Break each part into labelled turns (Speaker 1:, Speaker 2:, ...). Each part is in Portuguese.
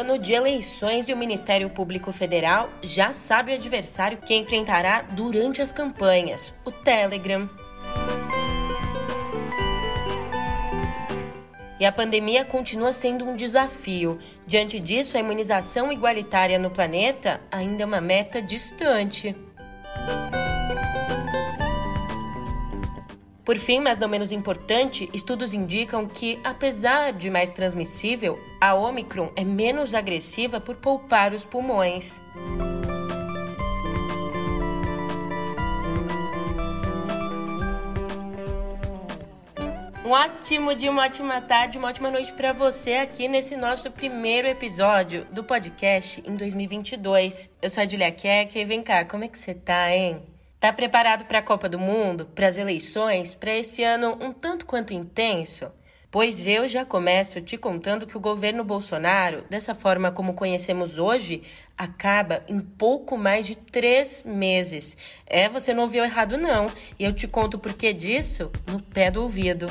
Speaker 1: ano de eleições e o Ministério Público Federal já sabe o adversário que enfrentará durante as campanhas: o Telegram. E a pandemia continua sendo um desafio. Diante disso, a imunização igualitária no planeta ainda é uma meta distante. Por fim, mas não menos importante, estudos indicam que, apesar de mais transmissível, a Omicron é menos agressiva por poupar os pulmões. Um ótimo dia, uma ótima tarde, uma ótima noite para você aqui nesse nosso primeiro episódio do podcast em 2022. Eu sou a Julia Keck e vem cá, como é que você tá, hein? Tá preparado para a Copa do Mundo, para as eleições, para esse ano um tanto quanto intenso? Pois eu já começo te contando que o governo Bolsonaro, dessa forma como conhecemos hoje, acaba em pouco mais de três meses. É, você não ouviu errado, não. E eu te conto o porquê disso no pé do ouvido.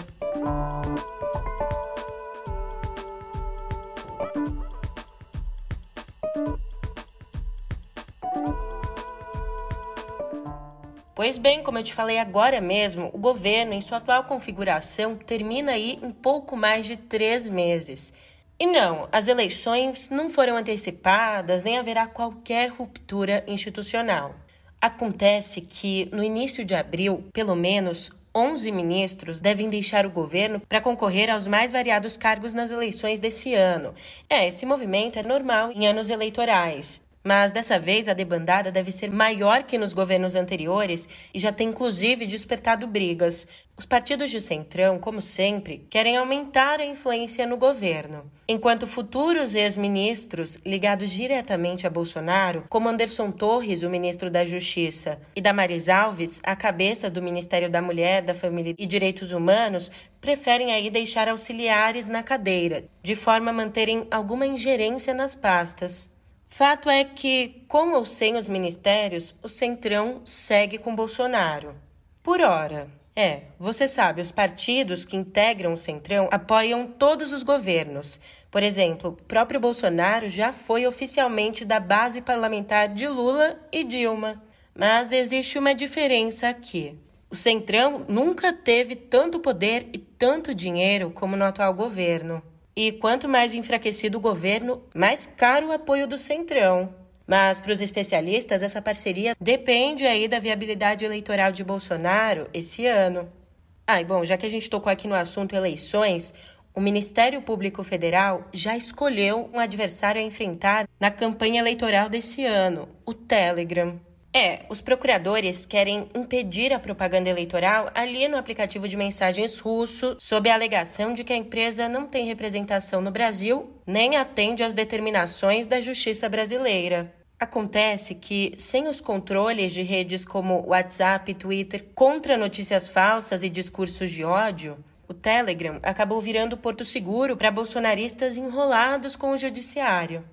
Speaker 1: Pois bem, como eu te falei agora mesmo, o governo, em sua atual configuração, termina aí em pouco mais de três meses. E não, as eleições não foram antecipadas, nem haverá qualquer ruptura institucional. Acontece que, no início de abril, pelo menos 11 ministros devem deixar o governo para concorrer aos mais variados cargos nas eleições desse ano. É, esse movimento é normal em anos eleitorais. Mas dessa vez a debandada deve ser maior que nos governos anteriores e já tem inclusive despertado brigas. Os partidos de centrão, como sempre, querem aumentar a influência no governo, enquanto futuros ex-ministros ligados diretamente a Bolsonaro, como Anderson Torres, o ministro da Justiça, e Damares Alves, a cabeça do Ministério da Mulher, da Família e Direitos Humanos, preferem aí deixar auxiliares na cadeira, de forma a manterem alguma ingerência nas pastas. Fato é que, com ou sem os ministérios, o Centrão segue com Bolsonaro. Por hora. É, você sabe, os partidos que integram o Centrão apoiam todos os governos. Por exemplo, o próprio Bolsonaro já foi oficialmente da base parlamentar de Lula e Dilma. Mas existe uma diferença aqui. O Centrão nunca teve tanto poder e tanto dinheiro como no atual governo. E quanto mais enfraquecido o governo, mais caro o apoio do Centrão. Mas para os especialistas, essa parceria depende aí da viabilidade eleitoral de Bolsonaro esse ano. Ah, e bom, já que a gente tocou aqui no assunto eleições, o Ministério Público Federal já escolheu um adversário a enfrentar na campanha eleitoral desse ano, o Telegram. É, os procuradores querem impedir a propaganda eleitoral ali no aplicativo de mensagens russo, sob a alegação de que a empresa não tem representação no Brasil nem atende às determinações da justiça brasileira. Acontece que, sem os controles de redes como WhatsApp e Twitter contra notícias falsas e discursos de ódio, o Telegram acabou virando porto seguro para bolsonaristas enrolados com o judiciário.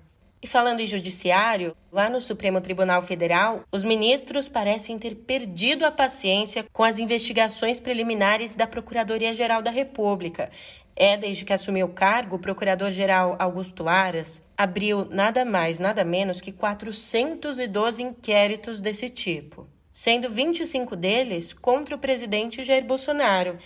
Speaker 1: E falando em judiciário, lá no Supremo Tribunal Federal, os ministros parecem ter perdido a paciência com as investigações preliminares da Procuradoria-Geral da República. É, desde que assumiu o cargo, o Procurador-Geral Augusto Aras abriu nada mais, nada menos que 412 inquéritos desse tipo, sendo 25 deles contra o presidente Jair Bolsonaro.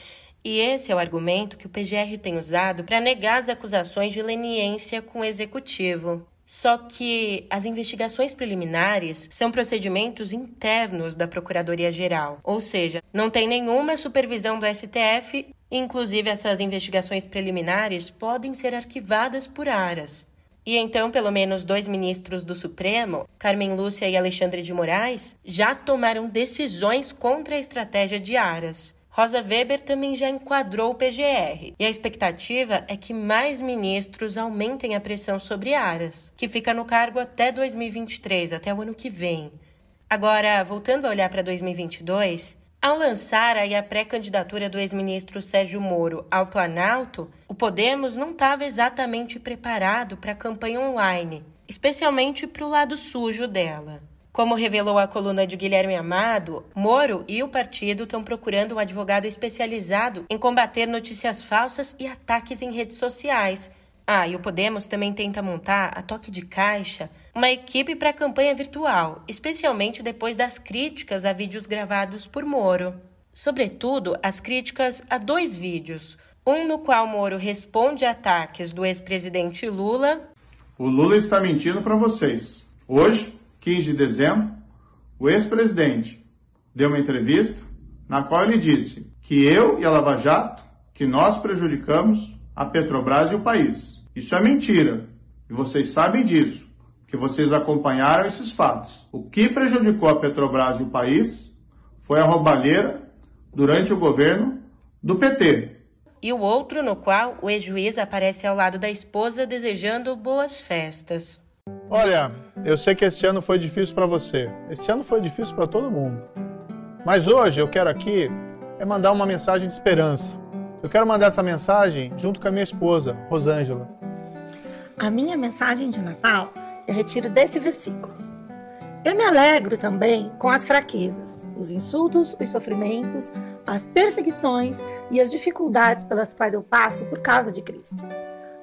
Speaker 1: E esse é o argumento que o PGR tem usado para negar as acusações de leniência com o executivo. Só que as investigações preliminares são procedimentos internos da Procuradoria-Geral, ou seja, não tem nenhuma supervisão do STF, inclusive essas investigações preliminares podem ser arquivadas por aras. E então, pelo menos dois ministros do Supremo, Carmen Lúcia e Alexandre de Moraes, já tomaram decisões contra a estratégia de Aras. Rosa Weber também já enquadrou o PGR, e a expectativa é que mais ministros aumentem a pressão sobre Aras, que fica no cargo até 2023, até o ano que vem. Agora, voltando a olhar para 2022, ao lançar aí a pré-candidatura do ex-ministro Sérgio Moro ao Planalto, o Podemos não estava exatamente preparado para a campanha online, especialmente para o lado sujo dela. Como revelou a coluna de Guilherme Amado, Moro e o partido estão procurando um advogado especializado em combater notícias falsas e ataques em redes sociais. Ah, e o Podemos também tenta montar, a toque de caixa, uma equipe para a campanha virtual, especialmente depois das críticas a vídeos gravados por Moro. Sobretudo, as críticas a dois vídeos. Um no qual Moro responde a ataques do ex-presidente Lula.
Speaker 2: O Lula está mentindo para vocês. Hoje, 15 de dezembro, o ex-presidente deu uma entrevista na qual ele disse que eu e a Lava Jato, que nós prejudicamos a Petrobras e o país. Isso é mentira. E vocês sabem disso, que vocês acompanharam esses fatos. O que prejudicou a Petrobras e o país foi a roubalheira durante o governo do PT.
Speaker 1: E o outro no qual o ex-juiz aparece ao lado da esposa desejando boas festas.
Speaker 3: Olha, eu sei que esse ano foi difícil para você. Esse ano foi difícil para todo mundo. Mas hoje eu quero aqui é mandar uma mensagem de esperança. Eu quero mandar essa mensagem junto com a minha esposa, Rosângela.
Speaker 4: A minha mensagem de Natal eu retiro desse versículo. Eu me alegro também com as fraquezas, os insultos, os sofrimentos, as perseguições e as dificuldades pelas quais eu passo por causa de Cristo.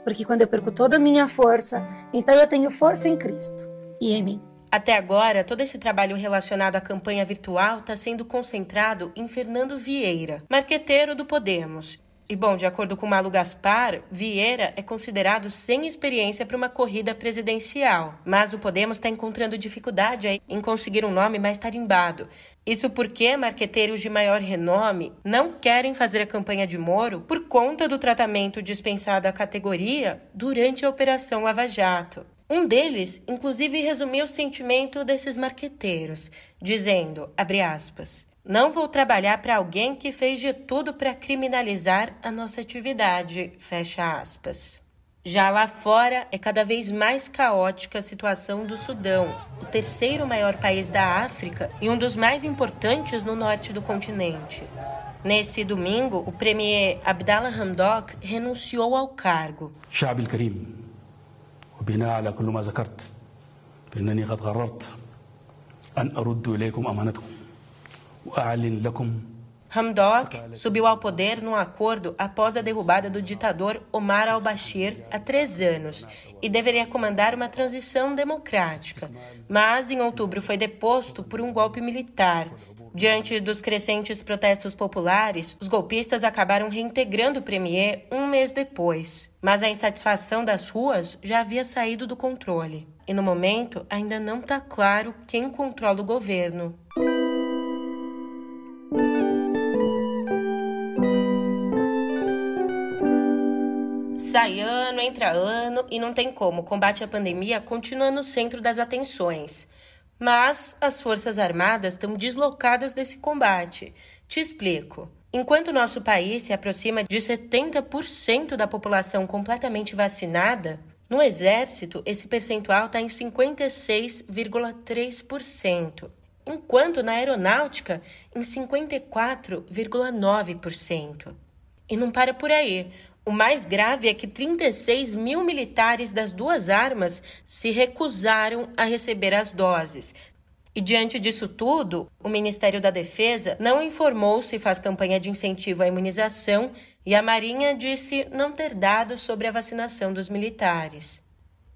Speaker 4: Porque quando eu perco toda a minha força, então eu tenho força em Cristo e em mim.
Speaker 1: Até agora, todo esse trabalho relacionado à campanha virtual está sendo concentrado em Fernando Vieira, marqueteiro do Podemos, e bom, de acordo com Malu Gaspar, Vieira é considerado sem experiência para uma corrida presidencial, mas o Podemos está encontrando dificuldade em conseguir um nome mais tarimbado. Isso porque marqueteiros de maior renome não querem fazer a campanha de Moro por conta do tratamento dispensado à categoria durante a Operação Lava Jato. Um deles, inclusive, resumiu o sentimento desses marqueteiros, dizendo, aspas, não vou trabalhar para alguém que fez de tudo para criminalizar a nossa atividade. Fecha aspas. Já lá fora, é cada vez mais caótica a situação do Sudão, o terceiro maior país da África e um dos mais importantes no norte do continente. Nesse domingo, o premier Abdallah Hamdok renunciou ao cargo. O Hamdok subiu ao poder num acordo após a derrubada do ditador Omar al-Bashir há três anos e deveria comandar uma transição democrática. Mas, em outubro, foi deposto por um golpe militar. Diante dos crescentes protestos populares, os golpistas acabaram reintegrando o premier um mês depois. Mas a insatisfação das ruas já havia saído do controle. E no momento ainda não está claro quem controla o governo. Sai ano, entra ano e não tem como. O combate à pandemia continua no centro das atenções. Mas as Forças Armadas estão deslocadas desse combate. Te explico. Enquanto nosso país se aproxima de 70% da população completamente vacinada, no Exército esse percentual está em 56,3%, enquanto na Aeronáutica em 54,9%. E não para por aí. O mais grave é que 36 mil militares das duas armas se recusaram a receber as doses. E diante disso tudo, o Ministério da Defesa não informou se faz campanha de incentivo à imunização e a Marinha disse não ter dados sobre a vacinação dos militares.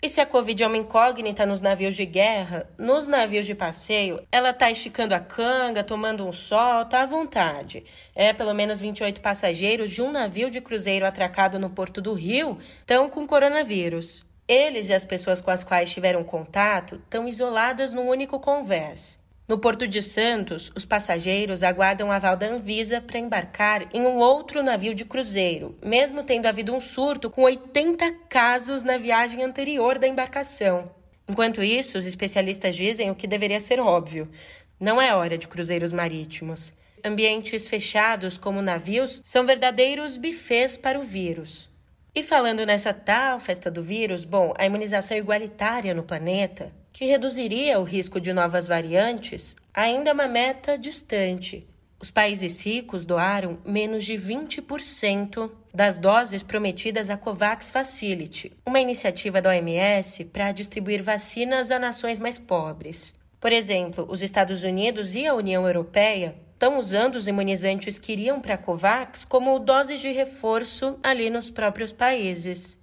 Speaker 1: E se a Covid é uma incógnita nos navios de guerra, nos navios de passeio, ela tá esticando a canga, tomando um sol, tá à vontade. É, pelo menos 28 passageiros de um navio de cruzeiro atracado no Porto do Rio estão com coronavírus. Eles e as pessoas com as quais tiveram contato estão isoladas num único convés. No Porto de Santos, os passageiros aguardam a aval da Anvisa para embarcar em um outro navio de cruzeiro, mesmo tendo havido um surto com 80 casos na viagem anterior da embarcação. Enquanto isso, os especialistas dizem o que deveria ser óbvio: não é hora de cruzeiros marítimos. Ambientes fechados, como navios, são verdadeiros bufês para o vírus. E falando nessa tal festa do vírus, bom, a imunização igualitária no planeta que reduziria o risco de novas variantes, ainda é uma meta distante. Os países ricos doaram menos de 20% das doses prometidas à COVAX Facility, uma iniciativa da OMS para distribuir vacinas a nações mais pobres. Por exemplo, os Estados Unidos e a União Europeia estão usando os imunizantes que iriam para a COVAX como doses de reforço ali nos próprios países.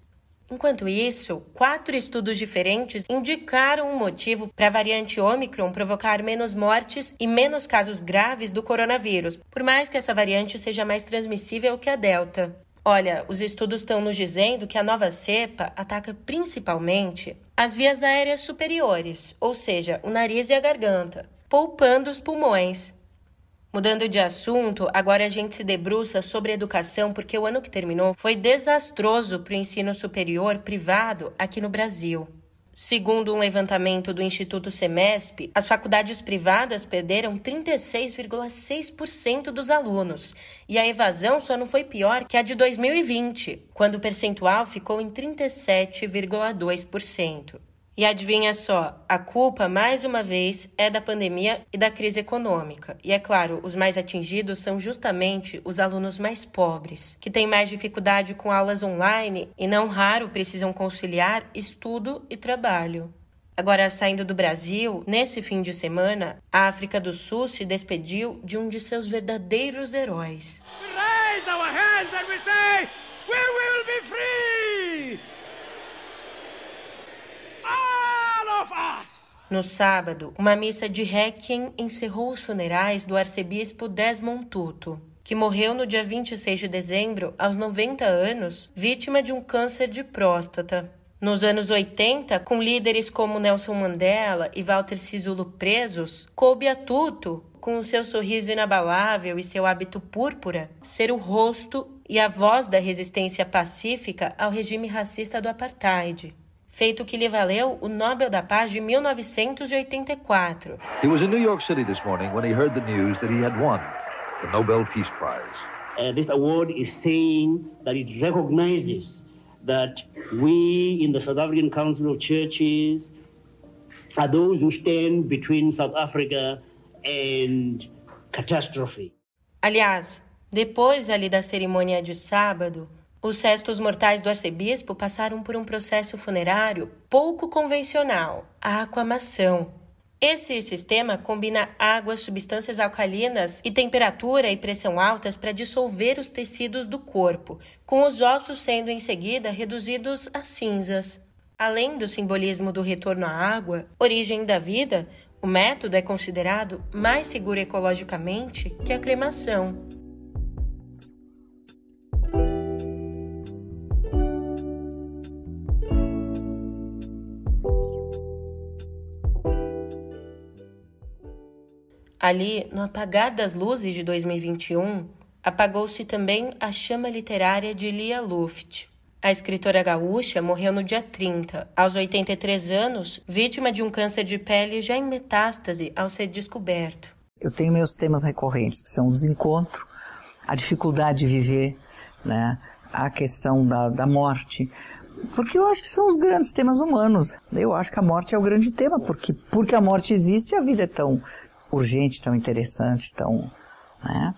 Speaker 1: Enquanto isso, quatro estudos diferentes indicaram um motivo para a variante Omicron provocar menos mortes e menos casos graves do coronavírus, por mais que essa variante seja mais transmissível que a Delta. Olha, os estudos estão nos dizendo que a nova cepa ataca principalmente as vias aéreas superiores, ou seja, o nariz e a garganta, poupando os pulmões. Mudando de assunto, agora a gente se debruça sobre educação porque o ano que terminou foi desastroso para o ensino superior privado aqui no Brasil. Segundo um levantamento do Instituto Semesp, as faculdades privadas perderam 36,6% dos alunos, e a evasão só não foi pior que a de 2020, quando o percentual ficou em 37,2%. E adivinha só, a culpa, mais uma vez, é da pandemia e da crise econômica. E é claro, os mais atingidos são justamente os alunos mais pobres, que têm mais dificuldade com aulas online e não raro precisam conciliar estudo e trabalho. Agora, saindo do Brasil, nesse fim de semana, a África do Sul se despediu de um de seus verdadeiros heróis. We raise our hands and we say, we will be free! No sábado, uma missa de Requiem encerrou os funerais do arcebispo Desmond Tutu, que morreu no dia 26 de dezembro, aos 90 anos, vítima de um câncer de próstata. Nos anos 80, com líderes como Nelson Mandela e Walter Sisulu presos, coube a Tutu, com o seu sorriso inabalável e seu hábito púrpura, ser o rosto e a voz da resistência pacífica ao regime racista do apartheid feito que lhe valeu o Nobel da Paz de 1984. He was in New York City this morning when he heard the news that he had won the Nobel Peace Prize. Uh, this award is saying that it recognizes that we in the South African Council of Churches are those who stand between South Africa and catastrophe. Aliás, depois ali da cerimônia de sábado, os restos mortais do arcebispo passaram por um processo funerário pouco convencional, a aquamação. Esse sistema combina água, substâncias alcalinas e temperatura e pressão altas para dissolver os tecidos do corpo, com os ossos sendo em seguida reduzidos a cinzas. Além do simbolismo do retorno à água, origem da vida, o método é considerado mais seguro ecologicamente que a cremação. Ali, no apagar das luzes de 2021, apagou-se também a chama literária de Lia Luft. A escritora gaúcha morreu no dia 30, aos 83 anos, vítima de um câncer de pele já em metástase ao ser descoberto.
Speaker 5: Eu tenho meus temas recorrentes, que são o desencontro, a dificuldade de viver, né, a questão da, da morte, porque eu acho que são os grandes temas humanos. Eu acho que a morte é o grande tema, porque porque a morte existe, a vida é tão urgente, tão interessante, tão. Né?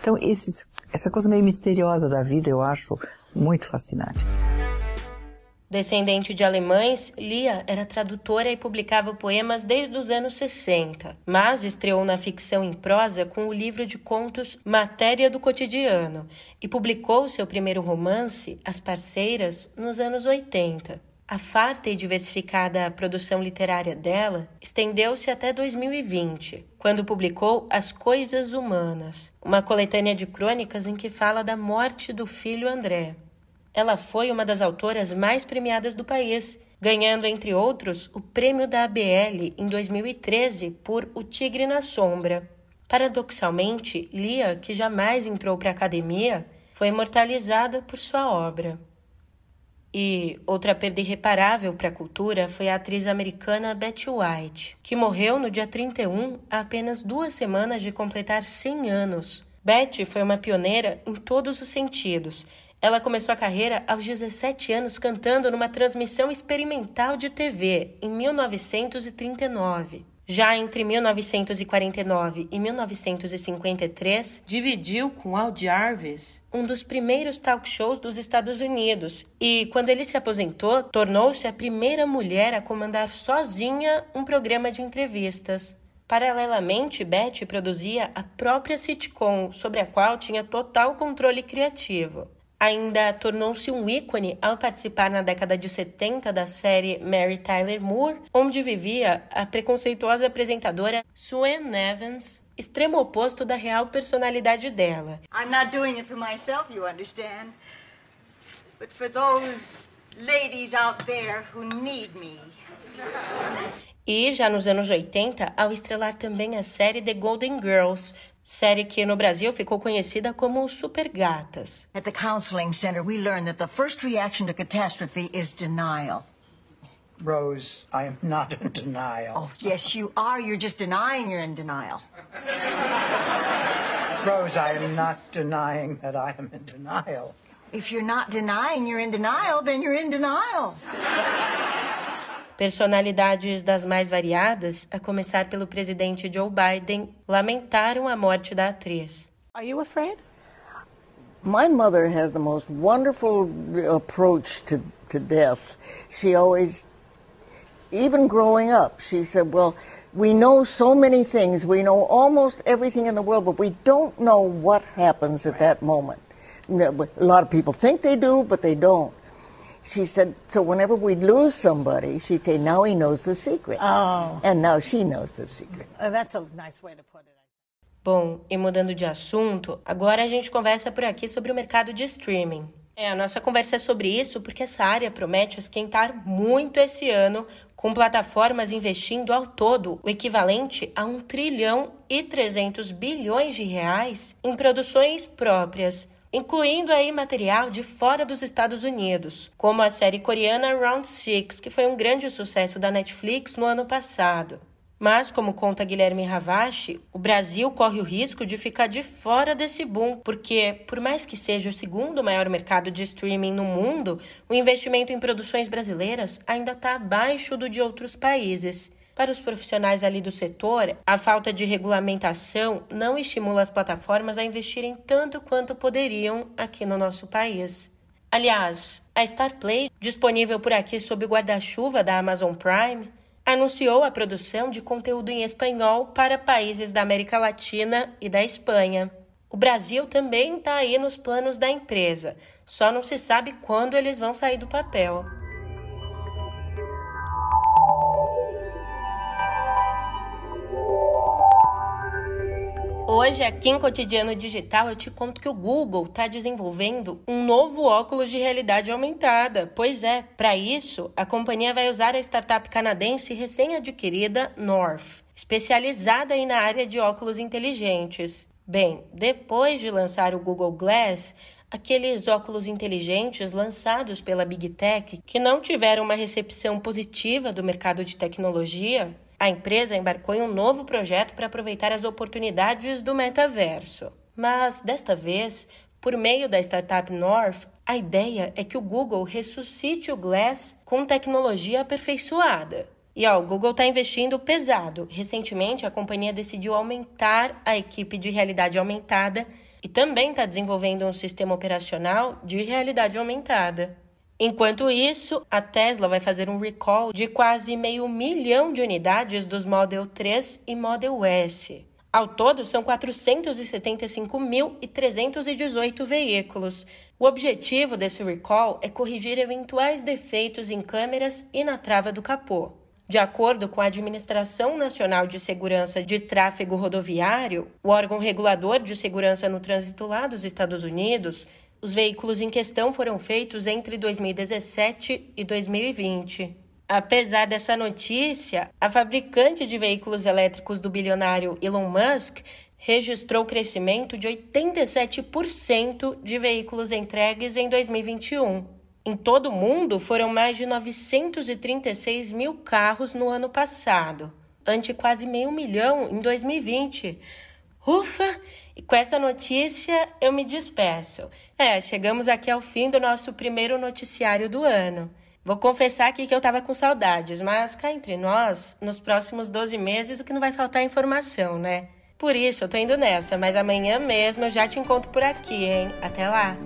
Speaker 5: Então, esses, essa coisa meio misteriosa da vida eu acho muito fascinante.
Speaker 1: Descendente de alemães, Lia era tradutora e publicava poemas desde os anos 60, mas estreou na ficção em prosa com o livro de contos Matéria do Cotidiano e publicou seu primeiro romance, As Parceiras, nos anos 80. A farta e diversificada produção literária dela estendeu-se até 2020, quando publicou As Coisas Humanas, uma coletânea de crônicas em que fala da morte do filho André. Ela foi uma das autoras mais premiadas do país, ganhando, entre outros, o prêmio da ABL em 2013 por O Tigre na Sombra. Paradoxalmente, Lia, que jamais entrou para a academia, foi imortalizada por sua obra. E outra perda irreparável para a cultura foi a atriz americana Betty White, que morreu no dia 31, há apenas duas semanas de completar 100 anos. Betty foi uma pioneira em todos os sentidos. Ela começou a carreira aos 17 anos cantando numa transmissão experimental de TV em 1939. Já entre 1949 e 1953, dividiu com Al Jarvis um dos primeiros talk shows dos Estados Unidos e, quando ele se aposentou, tornou-se a primeira mulher a comandar sozinha um programa de entrevistas. Paralelamente, Betty produzia a própria sitcom, sobre a qual tinha total controle criativo. Ainda tornou-se um ícone ao participar na década de 70 da série Mary Tyler Moore, onde vivia a preconceituosa apresentadora Sue Evans, extremo oposto da real personalidade dela.
Speaker 6: I'm not doing it for myself, you understand, but for those ladies out there who need me.
Speaker 1: E já nos anos 80, ao estrelar também a série The Golden Girls, série que no Brasil ficou conhecida como Super Gatas.
Speaker 6: At the counseling center, we learned that the first reaction to catastrophe is denial.
Speaker 7: Rose, I am not in denial.
Speaker 6: Oh, yes, you are. You're just denying you're in denial.
Speaker 7: Rose, I am not denying that I am in denial.
Speaker 6: If you're not denying you're in denial, then you're in denial.
Speaker 1: Personalidades das mais variadas, a começar pelo presidente Joe Biden, lamentaram a morte da atriz.
Speaker 4: Are you afraid?
Speaker 8: My mother has the most wonderful approach to, to death. She always, even growing up, she said, Well, we know so many things. We know almost everything in the world, but we don't know what happens at that moment. A lot of people think they do, but they don't she said, so whenever we'd lose somebody, she'd say, now he knows the secret.
Speaker 4: Oh.
Speaker 8: And now she knows the secret.
Speaker 4: Uh, that's a nice way to put it.
Speaker 1: Bom, e mudando de assunto, agora a gente conversa por aqui sobre o mercado de streaming. É, a nossa conversa é sobre isso porque essa área promete esquentar muito esse ano, com plataformas investindo ao todo o equivalente a 1 trilhão e 300 bilhões de reais em produções próprias, incluindo aí material de fora dos Estados Unidos, como a série coreana Round Six, que foi um grande sucesso da Netflix no ano passado. Mas, como conta Guilherme Ravache, o Brasil corre o risco de ficar de fora desse boom, porque, por mais que seja o segundo maior mercado de streaming no mundo, o investimento em produções brasileiras ainda está abaixo do de outros países. Para os profissionais ali do setor, a falta de regulamentação não estimula as plataformas a investirem tanto quanto poderiam aqui no nosso país. Aliás, a Starplay, disponível por aqui sob o guarda-chuva da Amazon Prime, anunciou a produção de conteúdo em espanhol para países da América Latina e da Espanha. O Brasil também está aí nos planos da empresa, só não se sabe quando eles vão sair do papel. Hoje, aqui em Cotidiano Digital, eu te conto que o Google está desenvolvendo um novo óculos de realidade aumentada. Pois é, para isso, a companhia vai usar a startup canadense recém-adquirida North, especializada aí na área de óculos inteligentes. Bem, depois de lançar o Google Glass, aqueles óculos inteligentes lançados pela Big Tech que não tiveram uma recepção positiva do mercado de tecnologia, a empresa embarcou em um novo projeto para aproveitar as oportunidades do metaverso. Mas, desta vez, por meio da startup North, a ideia é que o Google ressuscite o Glass com tecnologia aperfeiçoada. E ó, o Google está investindo pesado. Recentemente, a companhia decidiu aumentar a equipe de realidade aumentada e também está desenvolvendo um sistema operacional de realidade aumentada. Enquanto isso, a Tesla vai fazer um recall de quase meio milhão de unidades dos Model 3 e Model S. Ao todo, são 475.318 veículos. O objetivo desse recall é corrigir eventuais defeitos em câmeras e na trava do capô. De acordo com a Administração Nacional de Segurança de Tráfego Rodoviário, o órgão regulador de segurança no trânsito lá dos Estados Unidos, os veículos em questão foram feitos entre 2017 e 2020. Apesar dessa notícia, a fabricante de veículos elétricos do bilionário Elon Musk registrou crescimento de 87% de veículos entregues em 2021. Em todo o mundo, foram mais de 936 mil carros no ano passado, ante quase meio milhão em 2020. Ufa! E com essa notícia eu me despeço. É, chegamos aqui ao fim do nosso primeiro noticiário do ano. Vou confessar aqui que eu tava com saudades, mas cá entre nós, nos próximos 12 meses o que não vai faltar é informação, né? Por isso eu tô indo nessa, mas amanhã mesmo eu já te encontro por aqui, hein? Até lá!